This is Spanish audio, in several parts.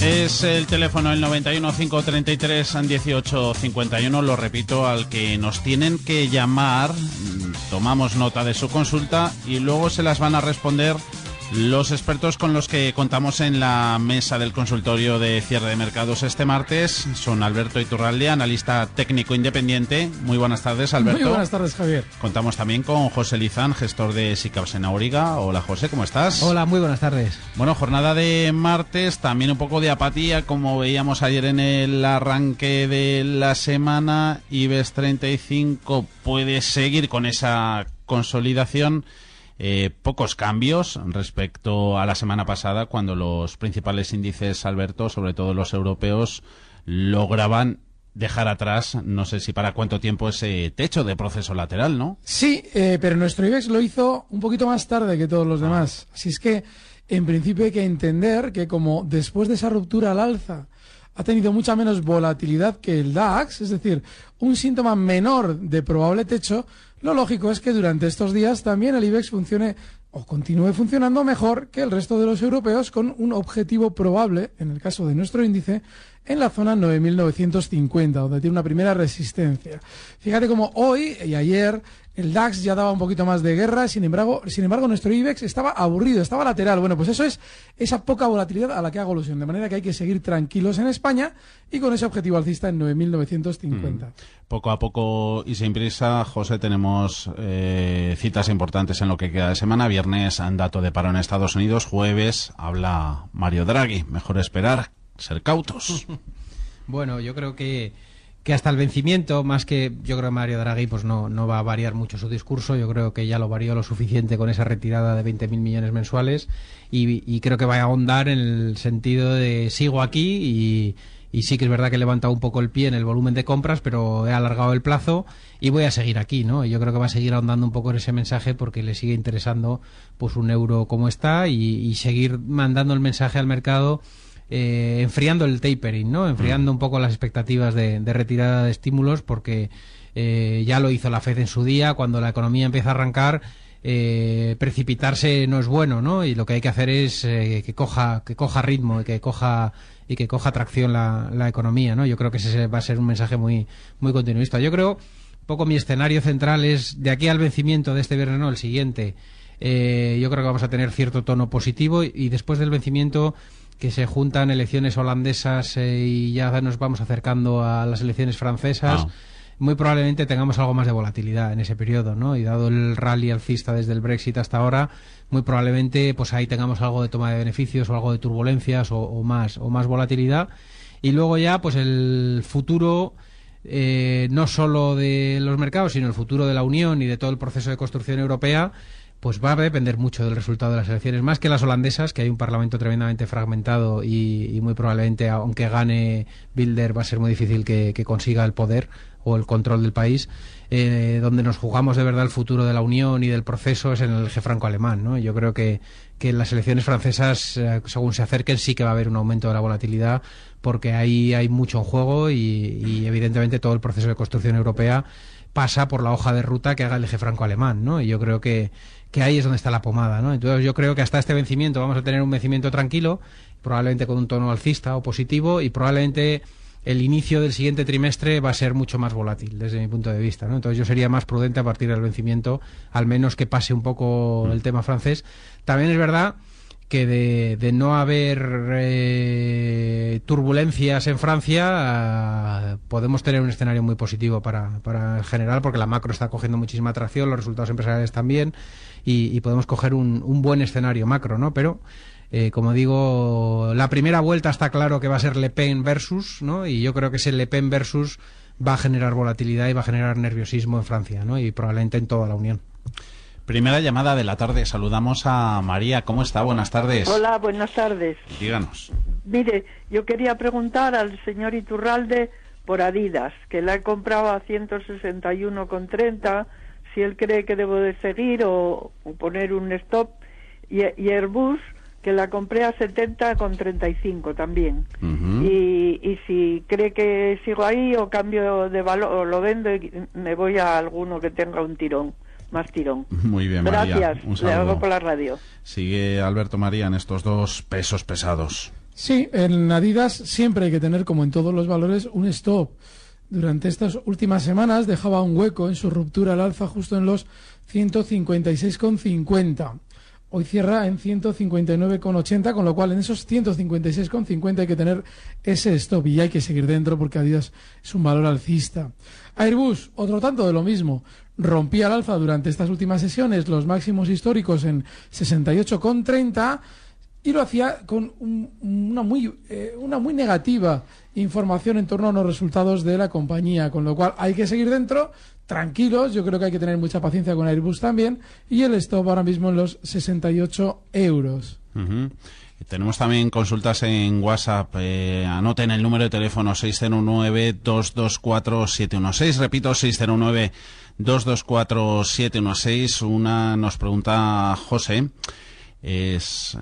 Es el teléfono el 91 533 1851, lo repito, al que nos tienen que llamar. Tomamos nota de su consulta y luego se las van a responder los expertos con los que contamos en la mesa del consultorio de cierre de mercados este martes son Alberto Iturralde, analista técnico independiente. Muy buenas tardes, Alberto. Muy buenas tardes, Javier. Contamos también con José Lizán, gestor de SICAPS en Auriga. Hola, José, ¿cómo estás? Hola, muy buenas tardes. Bueno, jornada de martes, también un poco de apatía, como veíamos ayer en el arranque de la semana. IBEX 35 puede seguir con esa consolidación. Eh, pocos cambios respecto a la semana pasada cuando los principales índices, Alberto, sobre todo los europeos, lograban dejar atrás, no sé si para cuánto tiempo ese techo de proceso lateral, ¿no? Sí, eh, pero nuestro IBEX lo hizo un poquito más tarde que todos los demás. Así es que, en principio, hay que entender que como después de esa ruptura al alza ha tenido mucha menos volatilidad que el DAX, es decir, un síntoma menor de probable techo, lo lógico es que durante estos días también el IBEX funcione o continúe funcionando mejor que el resto de los europeos con un objetivo probable, en el caso de nuestro índice, en la zona 9.950, donde tiene una primera resistencia. Fíjate cómo hoy y ayer el DAX ya daba un poquito más de guerra, sin embargo, sin embargo nuestro IBEX estaba aburrido, estaba lateral. Bueno, pues eso es esa poca volatilidad a la que hago alusión, de manera que hay que seguir tranquilos en España y con ese objetivo alcista en 9.950. Mm. Poco a poco y sin prisa, José, tenemos eh, citas importantes en lo que queda de semana. Viernes, dato de paro en Estados Unidos. Jueves, habla Mario Draghi. Mejor esperar, ser cautos. bueno, yo creo que que hasta el vencimiento, más que yo creo que Mario Draghi pues no, no va a variar mucho su discurso, yo creo que ya lo varió lo suficiente con esa retirada de 20.000 millones mensuales y, creo que va a ahondar en el sentido de sigo aquí y, sí que es verdad que he levantado un poco el pie en el volumen de compras, pero he alargado el plazo y voy a seguir aquí, ¿no? yo creo que va a seguir ahondando un poco en ese mensaje porque le sigue interesando pues un euro como está y seguir mandando el mensaje al mercado eh, enfriando el tapering, ¿no? Enfriando mm. un poco las expectativas de, retirada de estímulos porque eh, ya lo hizo la Fed en su día, cuando la economía empieza a arrancar, eh, precipitarse no es bueno, ¿no? Y lo que hay que hacer es que coja que coja ritmo y que coja y que coja tracción la, la, economía, ¿no? Yo creo que ese va a ser un mensaje muy muy continuista. Yo creo un poco mi escenario central es de aquí al vencimiento de este viernes, no, el siguiente. yo creo que vamos a tener cierto tono positivo y después del vencimiento que se juntan elecciones holandesas eh, y ya nos vamos acercando a las elecciones francesas. Ah. Muy probablemente tengamos algo más de volatilidad en ese periodo, ¿no? Y dado el rally alcista desde el Brexit hasta ahora, muy probablemente pues ahí tengamos algo de toma de beneficios o algo de turbulencias o, más o más volatilidad. Y luego ya pues el futuro eh, no solo de los mercados, sino el futuro de la Unión y de todo el proceso de construcción europea pues va a depender mucho del resultado de las elecciones, más que las holandesas, que hay un parlamento tremendamente fragmentado y, muy probablemente, aunque gane Bilder, va a ser muy difícil que, consiga el poder o el control del país. Eh, donde nos jugamos de verdad el futuro de la Unión y del proceso es en el eje franco-alemán. ¿no? Yo creo que, que en las elecciones francesas, eh, según se acerquen, sí que va a haber un aumento de la volatilidad, porque ahí hay mucho en juego y, y evidentemente todo el proceso de construcción europea pasa por la hoja de ruta que haga el eje franco-alemán. ¿no? Y yo creo que que ahí es donde está la pomada, ¿no? Entonces yo creo que hasta este vencimiento vamos a tener un vencimiento tranquilo, probablemente con un tono alcista o positivo y probablemente el inicio del siguiente trimestre va a ser mucho más volátil desde mi punto de vista, ¿no? Entonces yo sería más prudente a partir del vencimiento, al menos que pase un poco el tema francés. También es verdad que de, no haber eh, turbulencias en Francia podemos tener un escenario muy positivo para, para el general porque la macro está cogiendo muchísima atracción, los resultados empresariales también y, podemos coger un, un, buen escenario macro, ¿no? Pero eh, como digo, la primera vuelta está claro que va a ser Le Pen versus, ¿no? Y yo creo que ese Le Pen versus va a generar volatilidad y va a generar nerviosismo en Francia, ¿no? Y probablemente en toda la Unión. Primera llamada de la tarde. Saludamos a María. ¿Cómo está? Buenas tardes. Hola, buenas tardes. Díganos. Mire, yo quería preguntar al señor Iturralde por Adidas, que la he comprado a 161,30, si él cree que debo de seguir o, poner un stop. Y, Airbus, que la compré a 70,35 también. y, y si cree que sigo ahí o cambio de valor o lo vendo y me voy a alguno que tenga un tirón más tirón. Muy bien, María. Gracias. Un saludo. Le hago por la radio. Sigue Alberto María en estos dos pesos pesados. Sí, en Adidas siempre hay que tener, como en todos los valores, un stop. Durante estas últimas semanas dejaba un hueco en su ruptura al alza justo en los 156,50. Hoy cierra en 159,80, con lo cual en esos 156,50 hay que tener ese stop y hay que seguir dentro porque Adidas es un valor alcista. Airbus, otro tanto de lo mismo rompía al alza durante estas últimas sesiones los máximos históricos en 68,30 y lo hacía con una, muy, eh, una muy negativa información en torno a los resultados de la compañía, con lo cual hay que seguir dentro, tranquilos, yo creo que hay que tener mucha paciencia con Airbus también, y el stop ahora mismo en los 68 euros. Tenemos también consultas en WhatsApp. Eh, anoten el número de teléfono 609-224-716. Repito, 609-224-716. Una nos pregunta José. Es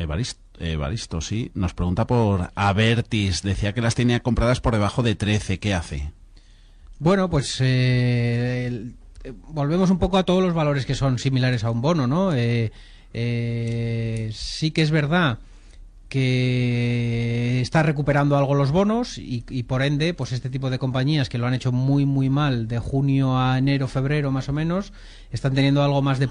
eh, Evaristo, sí. Nos pregunta por Avertis. Decía que las tenía compradas por debajo de 13. ¿Qué hace? Bueno, pues eh, volvemos un poco a todos los valores que son similares a un bono, ¿no? Eh, eh, sí que es verdad que está recuperando algo los bonos y, por ende, pues este tipo de compañías que lo han hecho muy muy mal de junio a enero, febrero más o menos, están teniendo algo más de ah.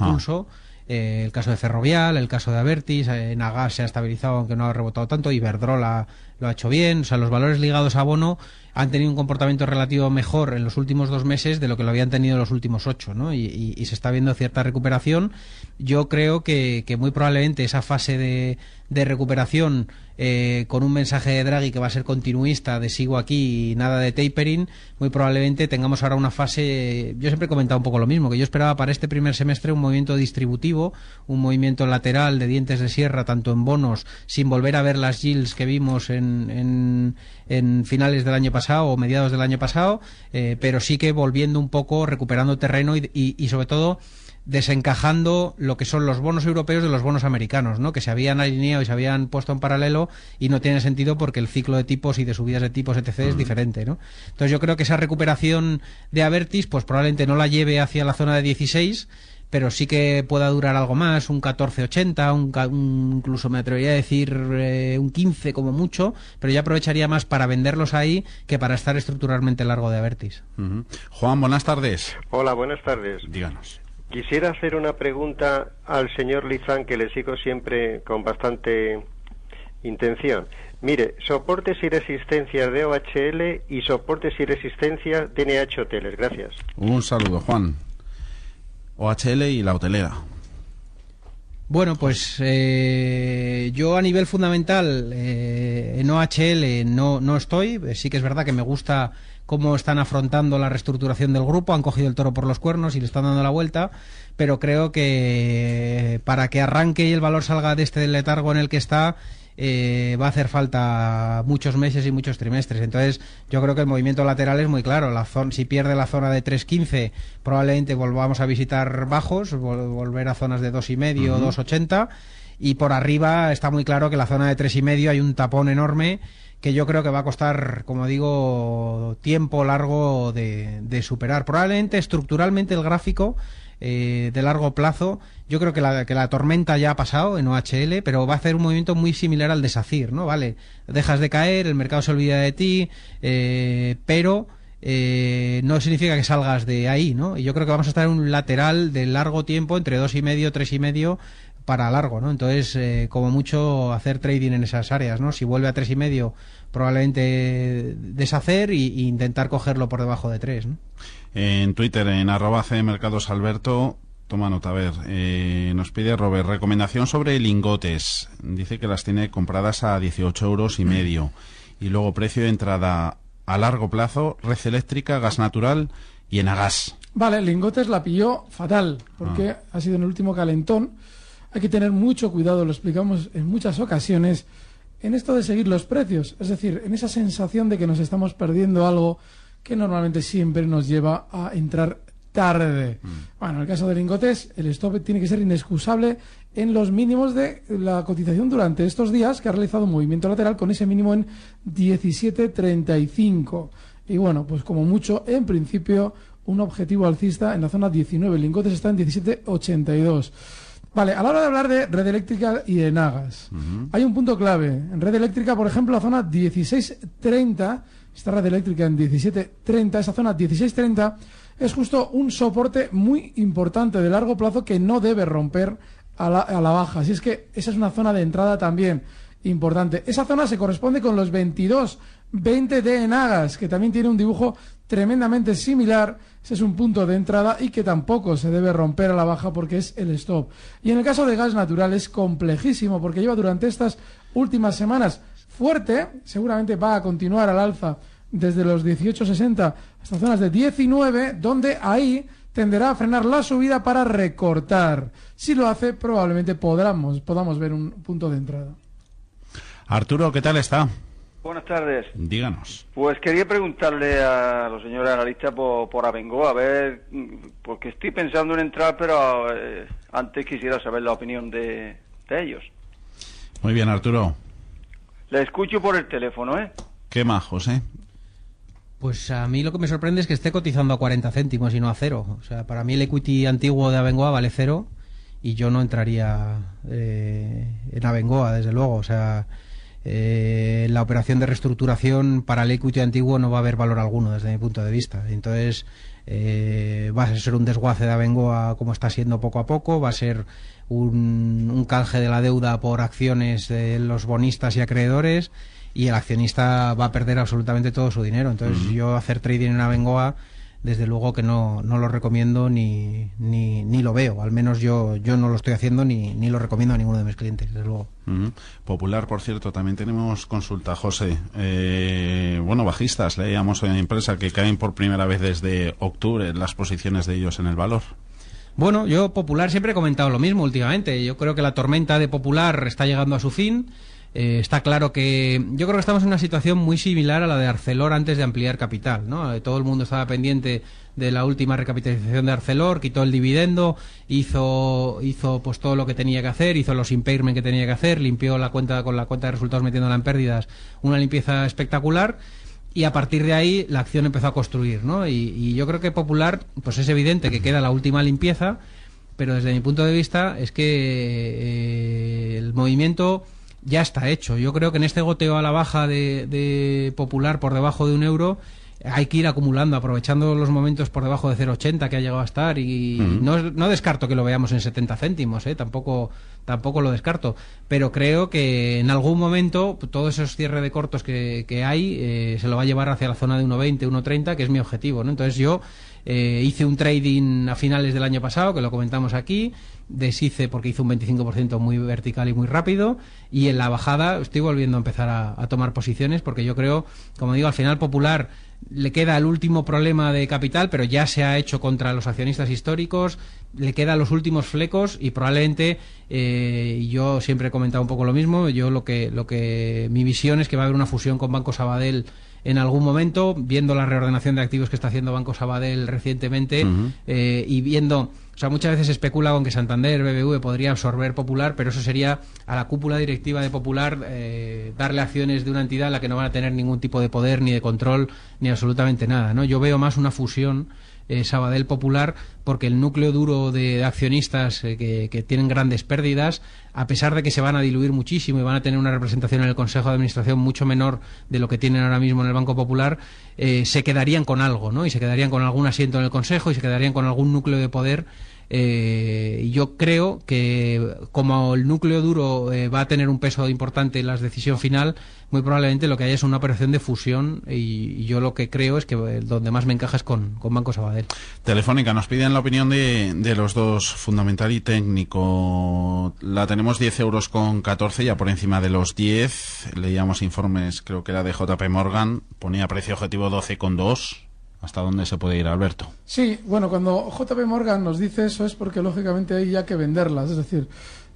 Eh, el caso de Ferrovial, el caso de Avertis, eh, Nagas se ha estabilizado aunque no ha rebotado tanto, Iberdrola lo ha hecho bien, o sea, los valores ligados a bono han tenido un comportamiento relativo mejor en los últimos dos meses de lo que lo habían tenido en los últimos ocho, ¿no? Y, se está viendo cierta recuperación. Yo creo que, que muy probablemente esa fase de, de recuperación eh, con un mensaje de Draghi que va a ser continuista de sigo aquí y nada de tapering, muy probablemente tengamos ahora una fase, yo siempre he comentado un poco lo mismo, que yo esperaba para este primer semestre un movimiento distributivo, un movimiento lateral de dientes de sierra, tanto en bonos, sin volver a ver las yields que vimos en, en, finales del año pasado o mediados del año pasado, eh, pero sí que volviendo un poco, recuperando terreno y, y sobre todo desencajando lo que son los bonos europeos de los bonos americanos, ¿no? que se habían alineado y se habían puesto en paralelo y no tiene sentido porque el ciclo de tipos y de subidas de tipos etc es diferente, ¿no? Entonces yo creo que esa recuperación de Avertis pues probablemente no la lleve hacia la zona de 16, pero sí que pueda durar algo más, un 14.80, un, incluso me atrevería a decir eh, un 15 como mucho, pero ya aprovecharía más para venderlos ahí que para estar estructuralmente largo de Avertis. Juan, buenas tardes. Hola, buenas tardes. Díganos. Quisiera hacer una pregunta al señor Lizán, que le sigo siempre con bastante intención. Mire, soportes y resistencias de OHL y soportes y resistencias de NH Hoteles. Gracias. Un saludo, Juan. OHL y la hotelera. Bueno, pues eh, yo a nivel fundamental eh, en OHL no, no estoy. Sí que es verdad que me gusta cómo están afrontando la reestructuración del grupo, han cogido el toro por los cuernos y le están dando la vuelta, pero creo que para que arranque y el valor salga de este letargo en el que está, eh, va a hacer falta muchos meses y muchos trimestres. Entonces, yo creo que el movimiento lateral es muy claro. La zona, si pierde la zona de 3.15, probablemente volvamos a visitar bajos, volver a zonas de 2,5 o 2,80. Y por arriba está muy claro que la zona de 3,5 hay un tapón enorme que yo creo que va a costar, como digo, tiempo largo de, superar. Probablemente estructuralmente el gráfico eh, de largo plazo, yo creo que la, que la tormenta ya ha pasado en OHL, pero va a hacer un movimiento muy similar al de SACIR, ¿no? Vale, dejas de caer, el mercado se olvida de ti, eh, pero... Eh, no significa que salgas de ahí, ¿no? Y yo creo que vamos a estar en un lateral de largo tiempo, entre dos y medio, tres y medio, para largo, ¿no? Entonces, eh, como mucho, hacer trading en esas áreas, ¿no? Si vuelve a tres y medio, probablemente deshacer e intentar cogerlo por debajo de tres, ¿no? En Twitter, en arroba Mercados Alberto, toma nota, a ver, eh, nos pide Robert, recomendación sobre lingotes. Dice que las tiene compradas a 18 euros y medio. Y luego precio de entrada a largo plazo, red eléctrica, gas natural y en gas. Vale, lingotes la pilló fatal, porque ah. ha sido en el último calentón hay que tener mucho cuidado, lo explicamos en muchas ocasiones, en esto de seguir los precios, es decir, en esa sensación de que nos estamos perdiendo algo que normalmente siempre nos lleva a entrar tarde. Mm. Bueno, en el caso de lingotes, el stop tiene que ser inexcusable en los mínimos de la cotización durante estos días, que ha realizado un movimiento lateral con ese mínimo en 17.35. Y bueno, pues como mucho, en principio, un objetivo alcista en la zona 19. lingotes está en 17.82. Vale, a la hora de hablar de red eléctrica y de Nagas, hay un punto clave. En red eléctrica, por ejemplo, la zona 1630, esta red eléctrica en 1730, esa zona 1630 es justo un soporte muy importante de largo plazo que no debe romper a la, a la baja. Así es que esa es una zona de entrada también importante. Esa zona se corresponde con los 22, 20 de Nagas, que también tiene un dibujo tremendamente similar ese es un punto de entrada y que tampoco se debe romper a la baja porque es el stop. Y en el caso de gas natural es complejísimo porque lleva durante estas últimas semanas fuerte, seguramente va a continuar al alza desde los 18.60 hasta zonas de 19, donde ahí tenderá a frenar la subida para recortar. Si lo hace, probablemente podamos, podamos ver un punto de entrada. Arturo, ¿qué tal está? Buenas tardes. Díganos. Pues quería preguntarle a los señores analistas por, por Abengo, a ver, porque estoy pensando en entrar, pero eh, antes quisiera saber la opinión de, ellos. Muy bien, Arturo. Le escucho por el teléfono, ¿eh? Qué majos, ¿eh? Pues a mí lo que me sorprende es que esté cotizando a 40 céntimos y no a cero. O sea, para mí el equity antiguo de Abengoa vale cero y yo no entraría eh, en Abengoa, desde luego. O sea, eh, la operación de reestructuración para el equity antiguo no va a haber valor alguno desde mi punto de vista. Entonces, eh, va a ser un desguace de Abengoa como está siendo poco a poco, va a ser un, un canje de la deuda por acciones de los bonistas y acreedores y el accionista va a perder absolutamente todo su dinero. Entonces, yo hacer trading en Abengoa desde luego que no, no lo recomiendo ni, ni, ni, lo veo. Al menos yo, yo no lo estoy haciendo ni, ni lo recomiendo a ninguno de mis clientes, desde luego. Popular, por cierto, también tenemos consulta, José. Eh, bueno, bajistas, leíamos en la empresa que caen por primera vez desde octubre las posiciones de ellos en el valor. Bueno, yo Popular siempre he comentado lo mismo últimamente. Yo creo que la tormenta de Popular está llegando a su fin. Eh, está claro que yo creo que estamos en una situación muy similar a la de Arcelor antes de ampliar capital, ¿no? Eh, todo el mundo estaba pendiente de la última recapitalización de Arcelor, quitó el dividendo, hizo hizo pues todo lo que tenía que hacer, hizo los impairment que tenía que hacer, limpió la cuenta con la cuenta de resultados metiéndola en pérdidas, una limpieza espectacular y a partir de ahí la acción empezó a construir, ¿no? Y, yo creo que Popular, pues es evidente que queda la última limpieza, pero desde mi punto de vista es que eh, el movimiento ya está hecho. Yo creo que en este goteo a la baja de, Popular por debajo de un euro hay que ir acumulando, aprovechando los momentos por debajo de 0,80 que ha llegado a estar y no, descarto que lo veamos en 70 céntimos, ¿eh? tampoco, tampoco lo descarto, pero creo que en algún momento todos esos cierres de cortos que, que hay eh, se lo va a llevar hacia la zona de 1,20, 1,30, que es mi objetivo. ¿no? Entonces yo eh, hice un trading a finales del año pasado, que lo comentamos aquí, deshice porque hizo un 25% muy vertical y muy rápido, y en la bajada estoy volviendo a empezar a, tomar posiciones, porque yo creo, como digo, al final Popular le queda el último problema de capital, pero ya se ha hecho contra los accionistas históricos, le quedan los últimos flecos y probablemente eh, yo siempre he comentado un poco lo mismo, yo lo que, lo que mi visión es que va a haber una fusión con Banco Sabadell en algún momento, viendo la reordenación de activos que está haciendo Banco Sabadell recientemente eh, y viendo, o sea, muchas veces se especula con que Santander, BBV podría absorber Popular, pero eso sería a la cúpula directiva de Popular eh, darle acciones de una entidad a la que no van a tener ningún tipo de poder ni de control ni absolutamente nada, ¿no? Yo veo más una fusión eh, Sabadell Popular porque el núcleo duro de, accionistas eh, que, tienen grandes pérdidas, a pesar de que se van a diluir muchísimo y van a tener una representación en el Consejo de Administración mucho menor de lo que tienen ahora mismo en el Banco Popular, eh, se quedarían con algo, ¿no? Y se quedarían con algún asiento en el Consejo y se quedarían con algún núcleo de poder Eh, yo creo que como el núcleo duro eh, va a tener un peso importante en la decisión final, muy probablemente lo que haya es una operación de fusión y, yo lo que creo es que donde más me encaja es con, con Banco Sabadell. Telefónica, nos piden la opinión de, de los dos, fundamental y técnico. La tenemos 10 euros con 14, ya por encima de los 10. Leíamos informes, creo que era de JP Morgan, ponía precio objetivo 12 con 2 ¿Hasta dónde se puede ir, Alberto? Sí, bueno, cuando JP Morgan nos dice eso es porque lógicamente hay ya que venderlas, es decir,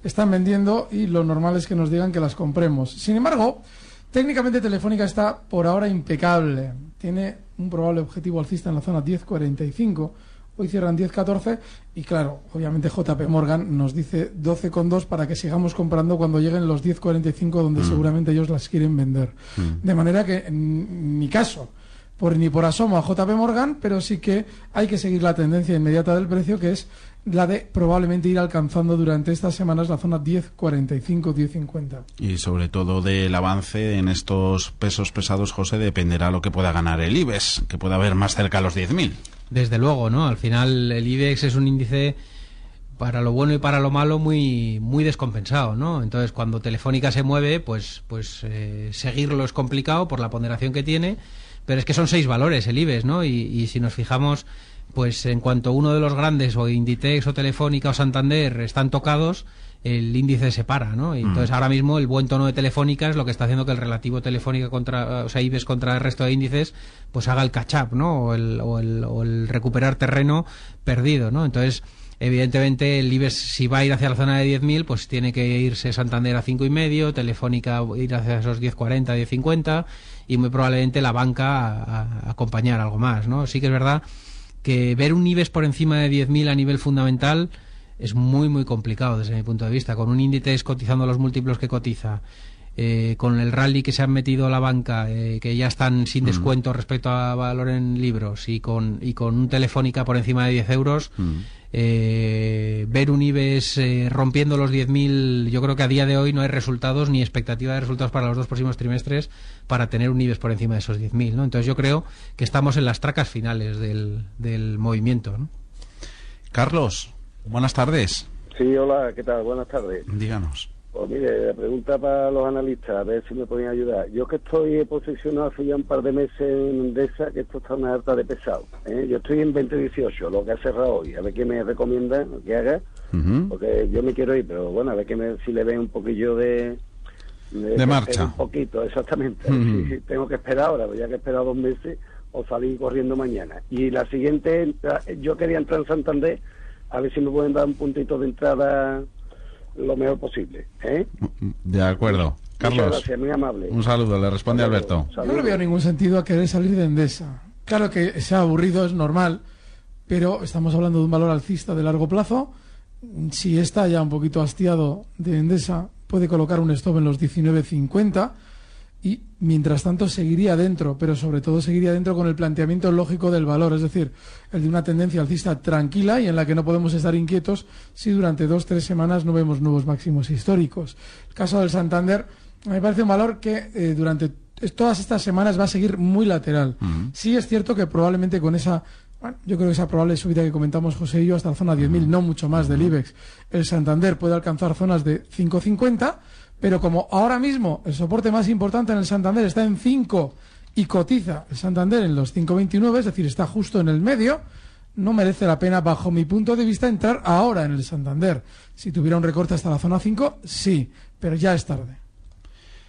están vendiendo y lo normal es que nos digan que las compremos. Sin embargo, técnicamente Telefónica está por ahora impecable. Tiene un probable objetivo alcista en la zona 10.45. Hoy cierran 10.14 y claro, obviamente JP Morgan nos dice 12,2 para que sigamos comprando cuando lleguen los 10.45 donde mm. seguramente ellos las quieren vender. Mm. De manera que en mi caso, por ni por asomo a JP Morgan, pero sí que hay que seguir la tendencia inmediata del precio, que es la de probablemente ir alcanzando durante estas semanas la zona 10.45, 10.50. Y sobre todo del avance en estos pesos pesados, José, dependerá lo que pueda ganar el IBEX, que pueda haber más cerca a los 10.000. Desde luego, ¿no? Al final el IBEX es un índice para lo bueno y para lo malo muy muy descompensado, ¿no? Entonces cuando Telefónica se mueve, pues pues eh, seguirlo es complicado por la ponderación que tiene pero es que son seis valores el IBEX, ¿no? Y, si nos fijamos, pues en cuanto uno de los grandes, o Inditex, o Telefónica, o Santander, están tocados, el índice se para, ¿no? Y mm. entonces ahora mismo el buen tono de Telefónica es lo que está haciendo que el relativo Telefónica contra, o sea, IBEX contra el resto de índices, pues haga el catch-up, ¿no? O el, o, el, o el recuperar terreno perdido, ¿no? Entonces, evidentemente el IBEX si va a ir hacia la zona de 10.000 pues tiene que irse Santander a cinco y medio Telefónica ir hacia esos 10.40 10.50 y muy probablemente la banca a, acompañar algo más, ¿no? Sí que es verdad que ver un IBEX por encima de 10.000 a nivel fundamental es muy, muy complicado desde mi punto de vista. Con un índice cotizando los múltiplos que cotiza, eh, con el rally que se han metido a la banca, eh, que ya están sin mm. descuento respecto a valor en libros, y con, y con un Telefónica por encima de 10 euros, mm. Eh, ver un IBEX eh, rompiendo los 10.000, yo creo que a día de hoy no hay resultados ni expectativa de resultados para los dos próximos trimestres para tener un IBEX por encima de esos 10.000. ¿no? Entonces yo creo que estamos en las tracas finales del, del movimiento. Carlos, buenas tardes. Sí, hola, ¿qué tal? Buenas tardes. Díganos. Pues mire, la pregunta para los analistas, a ver si me pueden ayudar. Yo que estoy posicionado hace ya un par de meses en Endesa, que esto está una alta de pesado. ¿eh? Yo estoy en 2018, lo que ha cerrado hoy. A ver qué me recomienda que haga, porque yo me quiero ir, pero bueno, a ver que me, si le ve un poquillo de... De, marcha. Un poquito, exactamente. tengo que esperar ahora, pues ya que he esperado dos meses, o salir corriendo mañana. Y la siguiente, yo quería entrar en Santander, a ver si me pueden dar un puntito de entrada lo mejor posible. ¿eh? De acuerdo. Carlos, gracias, muy amable. un saludo, le responde Alberto. No le veo ningún sentido a querer salir de Endesa. Claro que sea aburrido, es normal, pero estamos hablando de un valor alcista de largo plazo. Si está ya un poquito hastiado de Endesa, puede colocar un stop en los 19.50 y mientras tanto seguiría dentro, pero sobre todo seguiría dentro con el planteamiento lógico del valor, es decir, el de una tendencia alcista tranquila y en la que no podemos estar inquietos si durante dos tres semanas no vemos nuevos máximos históricos. El caso del Santander me parece un valor que eh, durante todas estas semanas va a seguir muy lateral. Sí es cierto que probablemente con esa yo creo que esa probable subida que comentamos José y yo hasta la zona 10.000, no mucho más del IBEX, el Santander puede alcanzar zonas de 5.50 pero como ahora mismo el soporte más importante en el Santander está en 5 y cotiza el Santander en los 5.29, es decir, está justo en el medio, no merece la pena, bajo mi punto de vista, entrar ahora en el Santander. Si tuviera un recorte hasta la zona 5, sí, pero ya es tarde.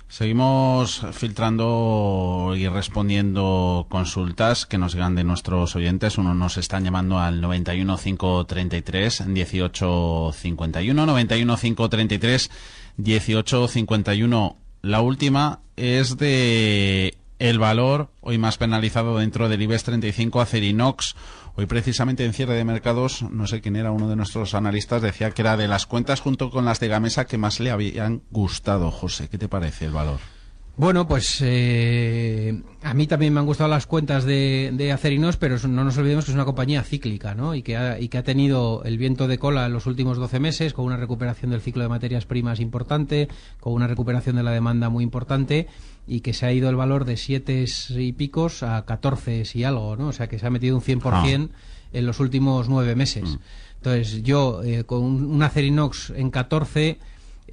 Seguimos filtrando y respondiendo consultas que nos llegan de nuestros oyentes. Uno nos están llamando al 91 533 1851 91 533 1851. La última es de el valor hoy más penalizado dentro del IBEX 35 Acerinox. Hoy precisamente en cierre de mercados, no sé quién era uno de nuestros analistas, decía que era de las cuentas junto con las de Gamesa que más le habían gustado. José, ¿qué te parece el valor? Bueno, pues eh, a mí también me han gustado las cuentas de, de, Acerinos, pero no nos olvidemos que es una compañía cíclica, ¿no? Y que, ha, y que ha tenido el viento de cola en los últimos 12 meses, con una recuperación del ciclo de materias primas importante, con una recuperación de la demanda muy importante, y que se ha ido el valor de 7 y picos a 14 y algo, ¿no? O sea, que se ha metido un 100% ah. en los últimos nueve meses. Mm. Entonces, yo eh, con un, un Acerinox en 14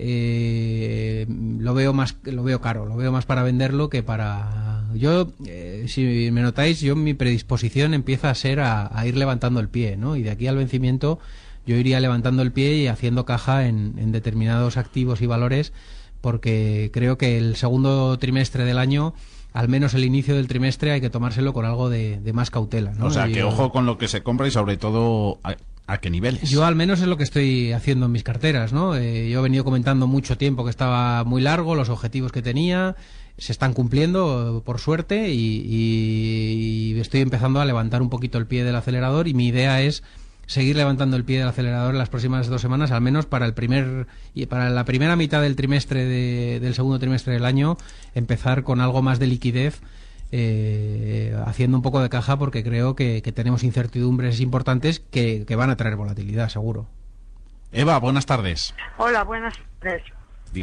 eh, lo veo más lo veo caro, lo veo más para venderlo que para yo eh, si me notáis, yo mi predisposición empieza a ser a, a ir levantando el pie, ¿no? Y de aquí al vencimiento yo iría levantando el pie y haciendo caja en, en determinados activos y valores porque creo que el segundo trimestre del año al menos el inicio del trimestre hay que tomárselo con algo de, de más cautela. ¿no? O sea, que ojo con lo que se compra y sobre todo a, qué niveles. Yo al menos es lo que estoy haciendo en mis carteras, ¿no? Eh, yo he venido comentando mucho tiempo que estaba muy largo, los objetivos que tenía se están cumpliendo, por suerte, y- y estoy empezando a levantar un poquito el pie del acelerador y mi idea es seguir levantando el pie del acelerador en las próximas dos semanas, al menos para el primer y para la primera mitad del trimestre de- del segundo trimestre del año, empezar con algo más de liquidez eh, haciendo un poco de caja porque creo que, que tenemos incertidumbres importantes que, que van a traer volatilidad, seguro. Eva, buenas tardes. Hola, buenas tardes.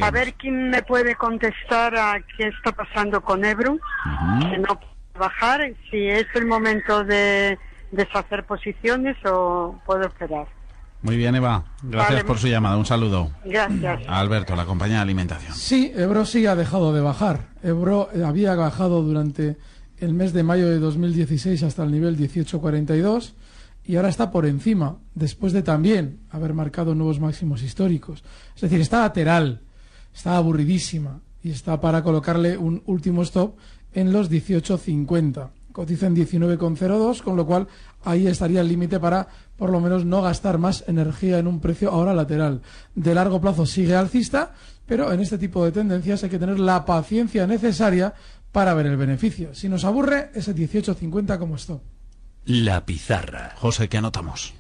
A ver quién me puede contestar a qué está pasando con Ebro, Ujú. que no puede bajar, si es el momento de deshacer posiciones o puedo esperar. Muy bien, Eva. Gracias Vale. por su llamada. Un saludo. Gracias. A Alberto, la compañía de alimentación. Sí, Ebro sí ha dejado de bajar. Ebro eh, había bajado durante el mes de mayo de 2016 hasta el nivel 1842 y ahora está por encima, después de también haber marcado nuevos máximos históricos. Es decir, está lateral, está aburridísima y está para colocarle un último stop en los 18.50. Cotiza en 19,02, con lo cual ahí estaría el límite para por lo menos no gastar más energía en un precio ahora lateral. De largo plazo sigue alcista, pero en este tipo de tendencias hay que tener la paciencia necesaria para ver el beneficio. Si nos aburre, ese 18.50 como stop. La pizarra. José, ¿qué anotamos?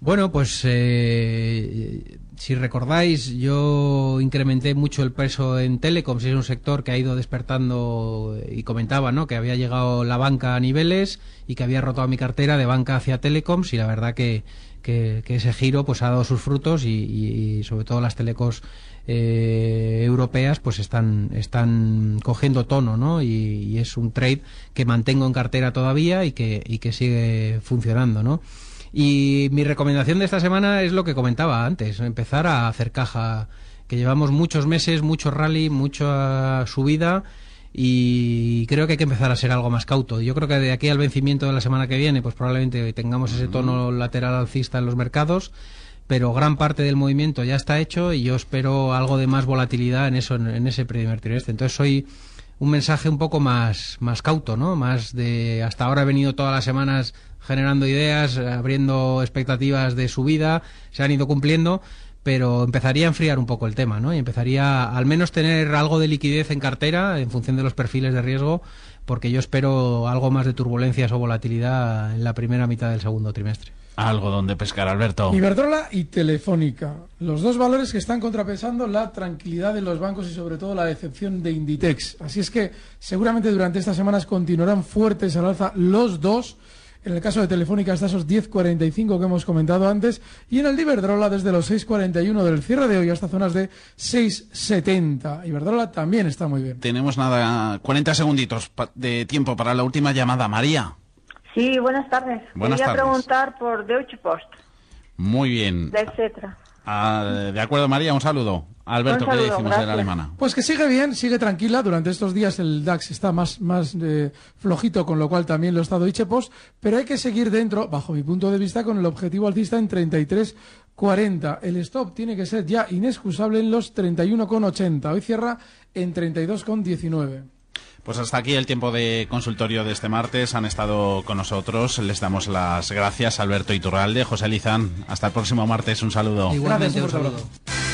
Bueno, pues eh, si recordáis, yo incrementé mucho el peso en Telecoms, es un sector que ha ido despertando y comentaba, ¿no? Que había llegado la banca a niveles y que había rotado mi cartera de banca hacia Telecoms y la verdad que, que, ese giro pues ha dado sus frutos y sobre todo las telecos eh, europeas pues están están cogiendo tono, ¿no? Y, y es un trade que mantengo en cartera todavía y que y que sigue funcionando, ¿no? Y mi recomendación de esta semana es lo que comentaba antes, empezar a hacer caja, que llevamos muchos meses, mucho rally, mucha subida y creo que hay que empezar a ser algo más cauto. Yo creo que de aquí al vencimiento de la semana que viene, pues probablemente tengamos ese tono lateral alcista en los mercados, pero gran parte del movimiento ya está hecho y yo espero algo de más volatilidad en eso, en, ese primer trimestre. Entonces soy un mensaje un poco más, más cauto, ¿no? Más de hasta ahora he venido todas las semanas generando ideas, abriendo expectativas de subida, se han ido cumpliendo, pero empezaría a enfriar un poco el tema, ¿no? Y empezaría al menos tener algo de liquidez en cartera en función de los perfiles de riesgo, porque yo espero algo más de turbulencias o volatilidad en la primera mitad del segundo trimestre. Algo donde pescar, Alberto. Iberdrola y Telefónica, los dos valores que están contrapesando la tranquilidad de los bancos y sobre todo la decepción de Inditex. Así es que seguramente durante estas semanas continuarán fuertes al alza los dos. En el caso de Telefónica hasta esos 10.45 que hemos comentado antes y en el de Iberdrola desde los 6.41 del cierre de hoy hasta zonas de 6.70. Iberdrola también está muy bien. Tenemos nada, 40 segunditos de tiempo para la última llamada. María. Sí, buenas tardes. Buenas Quería tardes. preguntar por Deutsche Post, Muy bien. de etcétera. Ah, de acuerdo, María, un saludo. Alberto, Un ¿qué saludo, decimos de la gracias. alemana? Pues que sigue bien, sigue tranquila. Durante estos días el DAX está más, más eh, flojito, con lo cual también lo está Deutsche Post. Pero hay que seguir dentro, bajo mi punto de vista, con el objetivo alcista en 33,40. El stop tiene que ser ya inexcusable en los 31,80. Hoy cierra en 32,19. Pues hasta aquí el tiempo de consultorio de este martes. Han estado con nosotros. Les damos las gracias Alberto Iturralde, José Lizán. Hasta el próximo martes. Un saludo. Igualmente, Gracias, un un saludo.